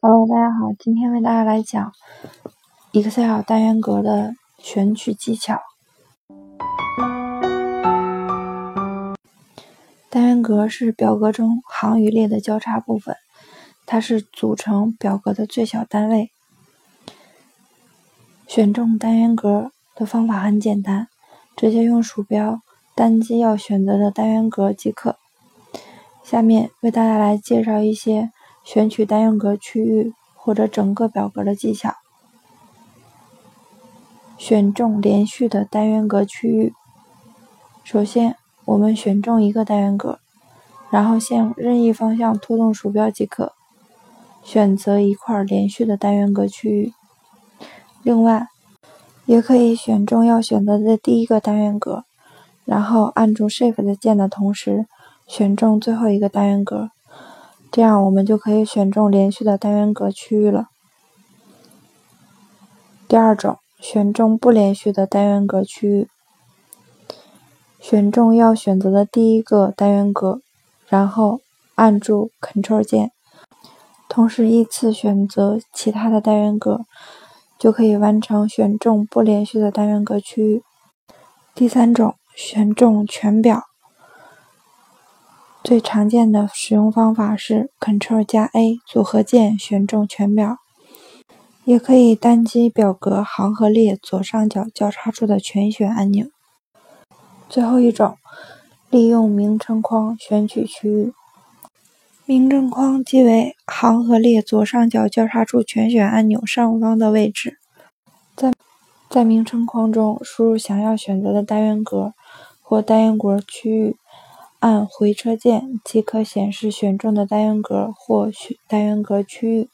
Hello，大家好，今天为大家来讲 Excel 单元格的选取技巧。单元格是表格中行与列的交叉部分，它是组成表格的最小单位。选中单元格的方法很简单，直接用鼠标单击要选择的单元格即可。下面为大家来介绍一些。选取单元格区域或者整个表格的技巧。选中连续的单元格区域。首先，我们选中一个单元格，然后向任意方向拖动鼠标即可，选择一块连续的单元格区域。另外，也可以选中要选择的第一个单元格，然后按住 Shift 键的同时，选中最后一个单元格。这样我们就可以选中连续的单元格区域了。第二种，选中不连续的单元格区域。选中要选择的第一个单元格，然后按住 Ctrl 键，同时依次选择其他的单元格，就可以完成选中不连续的单元格区域。第三种，选中全表。最常见的使用方法是 Ctrl 加 A 组合键选中全表，也可以单击表格行和列左上角交叉处的全选按钮。最后一种，利用名称框选取区域。名称框即为行和列左上角交叉处全选按钮上方的位置。在在名称框中输入想要选择的单元格或单元格区域。按回车键即可显示选中的单元格或单元格区域。